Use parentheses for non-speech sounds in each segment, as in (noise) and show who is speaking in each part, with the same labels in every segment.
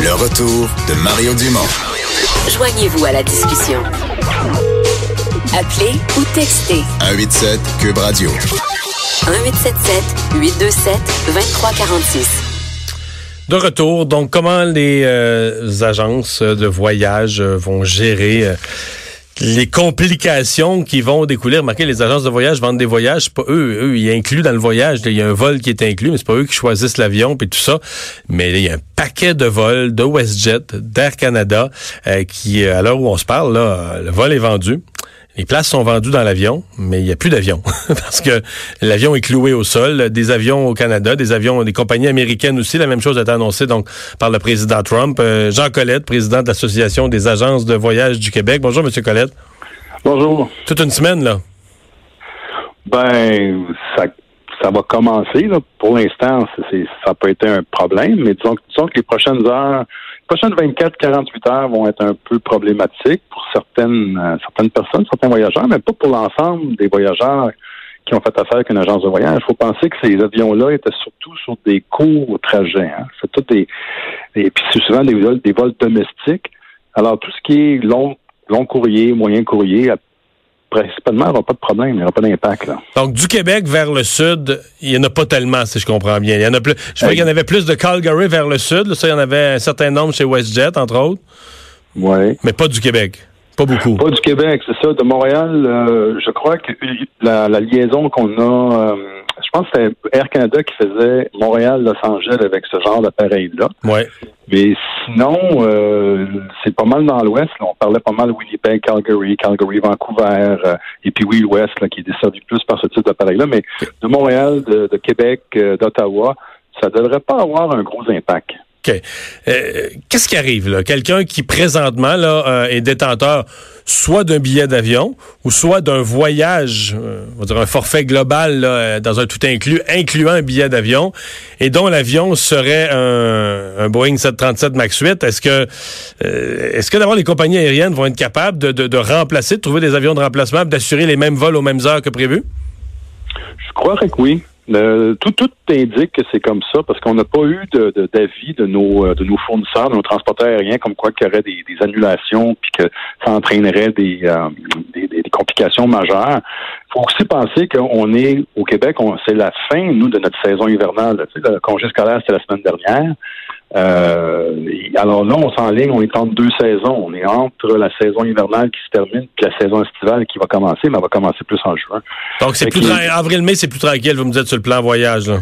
Speaker 1: Le retour de Mario Dumont.
Speaker 2: Joignez-vous à la discussion. Appelez ou textez
Speaker 1: 187 Cube Radio.
Speaker 2: 1877 827 2346.
Speaker 3: De retour, donc comment les euh, agences de voyage euh, vont gérer euh, les complications qui vont découler. Remarquez, les agences de voyage vendent des voyages, pas eux, eux, ils incluent dans le voyage, il y a un vol qui est inclus, mais c'est pas eux qui choisissent l'avion puis tout ça. Mais il y a un paquet de vols de WestJet, d'Air Canada, qui, à l'heure où on se parle, là, le vol est vendu. Les places sont vendues dans l'avion, mais il n'y a plus d'avion (laughs) parce que l'avion est cloué au sol. Des avions au Canada, des avions, des compagnies américaines aussi. La même chose a été annoncée donc par le président Trump. Euh, Jean Collette, président de l'Association des agences de voyage du Québec. Bonjour, Monsieur Collette.
Speaker 4: Bonjour.
Speaker 3: Toute une semaine là.
Speaker 4: Ben, ça, ça va commencer. Là. Pour l'instant, ça pas été un problème, mais disons, disons que les prochaines heures prochaines 24-48 heures vont être un peu problématiques pour certaines, euh, certaines personnes, certains voyageurs, mais pas pour l'ensemble des voyageurs qui ont fait affaire avec une agence de voyage. Il faut penser que ces avions-là étaient surtout sur des courts trajets. Hein. C'est tout des, et puis c'est souvent des vols, des vols domestiques. Alors tout ce qui est long, long courrier, moyen courrier, principalement, il n'y aura pas de problème, il n'y aura pas d'impact.
Speaker 3: Donc, du Québec vers le sud, il n'y en a pas tellement, si je comprends bien. Il y en a plus. Je vois qu'il y en avait plus de Calgary vers le sud. ça, il y en avait un certain nombre chez WestJet, entre autres.
Speaker 4: Oui.
Speaker 3: Mais pas du Québec. Pas beaucoup.
Speaker 4: Pas du Québec, c'est ça. De Montréal, euh, je crois que la, liaison qu'on a, euh, je pense que c'était Air Canada qui faisait Montréal-Los Angeles avec ce genre d'appareil-là.
Speaker 3: Ouais.
Speaker 4: Mais sinon, euh, c'est pas mal dans l'Ouest. On parlait pas mal de Winnipeg, Calgary, Calgary, Vancouver, et puis oui, l'Ouest, qui est desservi plus par ce type d'appareil-là. Mais de Montréal, de, de Québec, d'Ottawa, ça devrait pas avoir un gros impact.
Speaker 3: OK. Euh, qu'est-ce qui arrive là? Quelqu'un qui présentement là, euh, est détenteur soit d'un billet d'avion ou soit d'un voyage, euh, on va dire un forfait global là, dans un tout inclus, incluant un billet d'avion, et dont l'avion serait un, un, Boeing 737 MAX 8. Est-ce que est-ce que d'abord les compagnies aériennes vont être capables de, de, de remplacer, de trouver des avions de remplacement, d'assurer les mêmes vols aux mêmes heures que prévu?
Speaker 4: Je croirais que oui tout, tout indique que c'est comme ça parce qu'on n'a pas eu d'avis de, nos, euh, de nos fournisseurs, de nos transporteurs aériens, comme quoi qu'il y aurait des, annulations puis que ça entraînerait des, euh, des, complications majeures. Il faut aussi penser qu'on est au Québec, c'est la fin, nous, de notre saison hivernale. Tu sais, le congé scolaire, c'était la semaine dernière. Euh, alors là, on s'enligne, on est entre deux saisons. On est entre la saison hivernale qui se termine et la saison estivale qui va commencer, mais elle va commencer plus en juin.
Speaker 3: Donc, c'est plus avril-mai, c'est plus tranquille, vous me dites, sur le plan voyage. Là.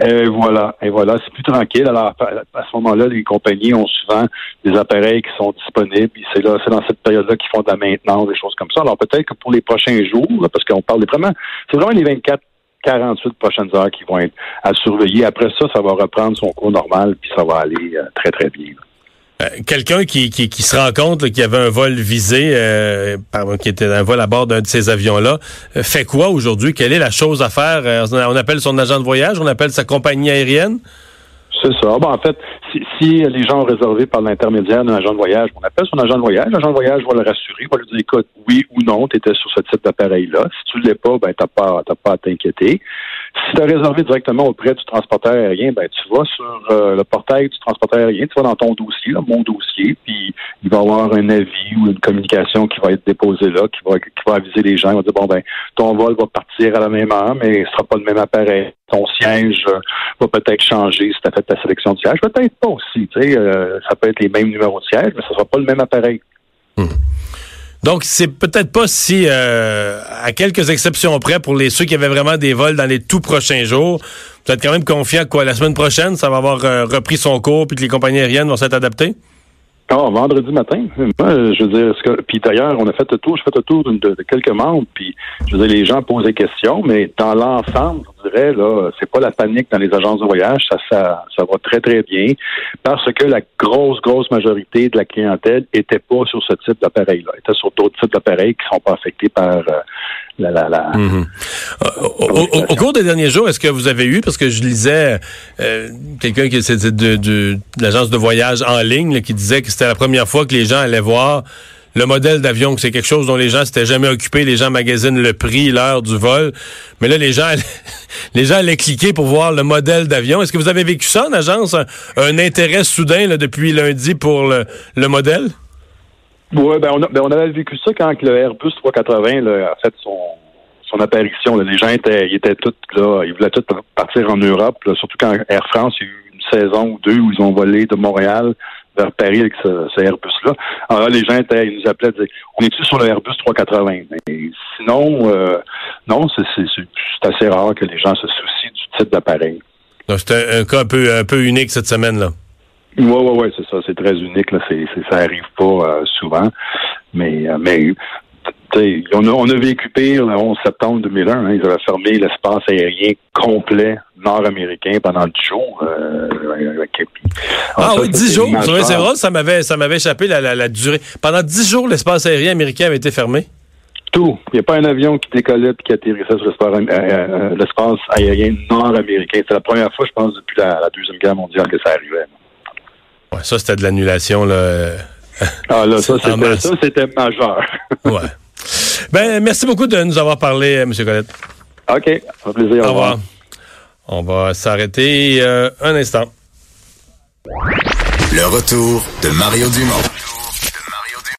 Speaker 4: Et voilà, et voilà, c'est plus tranquille. Alors, à ce moment-là, les compagnies ont souvent des appareils qui sont disponibles. C'est là, c'est dans cette période-là qu'ils font de la maintenance, des choses comme ça. Alors, peut-être que pour les prochains jours, parce qu'on parle vraiment, c'est vraiment les 24 48 prochaines heures qui vont être à surveiller. Après ça, ça va reprendre son cours normal, puis ça va aller euh, très, très bien.
Speaker 3: Euh, quelqu'un qui, qui, se rend compte qu'il y avait un vol visé, euh, qui était un vol à bord d'un de ces avions-là, fait quoi aujourd'hui? Quelle est la chose à faire? on appelle son agent de voyage, on appelle sa compagnie aérienne?
Speaker 4: C'est ça. Bon, en fait, si, si, les gens ont réservé par l'intermédiaire d'un agent de voyage, on appelle son agent de voyage. L'agent de voyage va le rassurer, va lui dire, écoute, oui ou non, tu étais sur ce type d'appareil-là. Si tu ne l'es pas, ben, t'as pas, t'as pas à t'inquiéter. Si tu as réservé directement auprès du transporteur aérien, ben, tu vas sur euh, le portail du transporteur aérien, tu vas dans ton dossier, mon dossier, puis il va y avoir un avis ou une communication qui va être déposée là, qui va, qui va aviser les gens, il va dire, bon, ben, ton vol va partir à la même heure, mais ce sera pas le même appareil. Ton siège euh, va peut-être changer si tu as fait ta sélection de siège. Peut-être pas aussi, tu sais, euh, ça peut être les mêmes numéros de siège, mais ce sera pas le même appareil.
Speaker 3: Hmm. Donc, c'est peut-être pas si, euh, à quelques exceptions près, pour les ceux qui avaient vraiment des vols dans les tout prochains jours, vous êtes quand même confiant que la semaine prochaine, ça va avoir euh, repris son cours puis que les compagnies aériennes vont s'être adaptées?
Speaker 4: Ah, vendredi matin. Moi, je veux dire, que, puis d'ailleurs, on a fait le tour, je fait le tour de, de, quelques membres, puis je veux dire, les gens posent des questions, mais dans l'ensemble, je dirais, là, c'est pas la panique dans les agences de voyage, ça, ça, ça va très, très bien, parce que la grosse, grosse majorité de la clientèle était pas sur ce type d'appareil-là, était sur d'autres types d'appareils qui sont pas affectés par euh, la, la, la,
Speaker 3: Mhm. au, au, cours des derniers jours, est-ce que vous avez eu, parce que je lisais euh, quelqu'un qui c'était de, de, de l'agence de voyage en ligne là, qui disait que c'était la première fois que les gens allaient voir le modèle d'avion, que c'est quelque chose dont les gens s'étaient jamais occupés, les gens magasinent le prix, l'heure du vol, mais là les gens (laughs) les gens allaient cliquer pour voir le modèle d'avion. Est-ce que vous avez vécu ça en agence, un, un intérêt soudain là, depuis lundi pour le, le modèle?
Speaker 4: Oui, ben on, ben on avait vécu ça quand le Airbus 380 là, a fait son, apparition. Les gens étaient, ils étaient tous là, ils voulaient tous partir en Europe, surtout quand Air France, il y a eu une saison ou deux où ils ont volé de Montréal vers Paris avec ce, Airbus-là. Alors là, les gens étaient, ils nous appelaient, disaient, on est-tu sur le Airbus 380? Mais sinon, euh, non, c'est, assez rare que les gens se soucient du type d'appareil.
Speaker 3: Donc, c'est un, un, cas un peu, un peu unique cette semaine-là.
Speaker 4: Oui, oui, oui, c'est ça. C'est très unique. Là. C'est, c'est, ça arrive pas euh, souvent. Mais, euh, mais on a, on a vécu pire le 11 septembre 2001. Hein, ils avaient fermé l'espace aérien complet nord-américain pendant 10 jours. Euh,
Speaker 3: ah ça, oui, 10 jours. C'est vrai, ça m'avait, ça m'avait échappé la, la, la, durée. Pendant 10 jours, l'espace aérien américain avait été fermé?
Speaker 4: Tout. Il n'y a pas un avion qui décollait et qui atterrissait sur l'espace, euh, l'espace aérien nord-américain. C'est la première fois, je pense, depuis la, la Deuxième Guerre mondiale que ça arrivait.
Speaker 3: Ouais, ça, c'était de l'annulation, là.
Speaker 4: Ah, là, ça, (laughs) c'était, ça, c'était majeur.
Speaker 3: ouais. Ben, merci beaucoup de nous avoir parlé, M. Colette.
Speaker 4: OK. Un plaisir.
Speaker 3: Au revoir. On va s'arrêter euh, un instant.
Speaker 1: Le retour de Mario Dumont.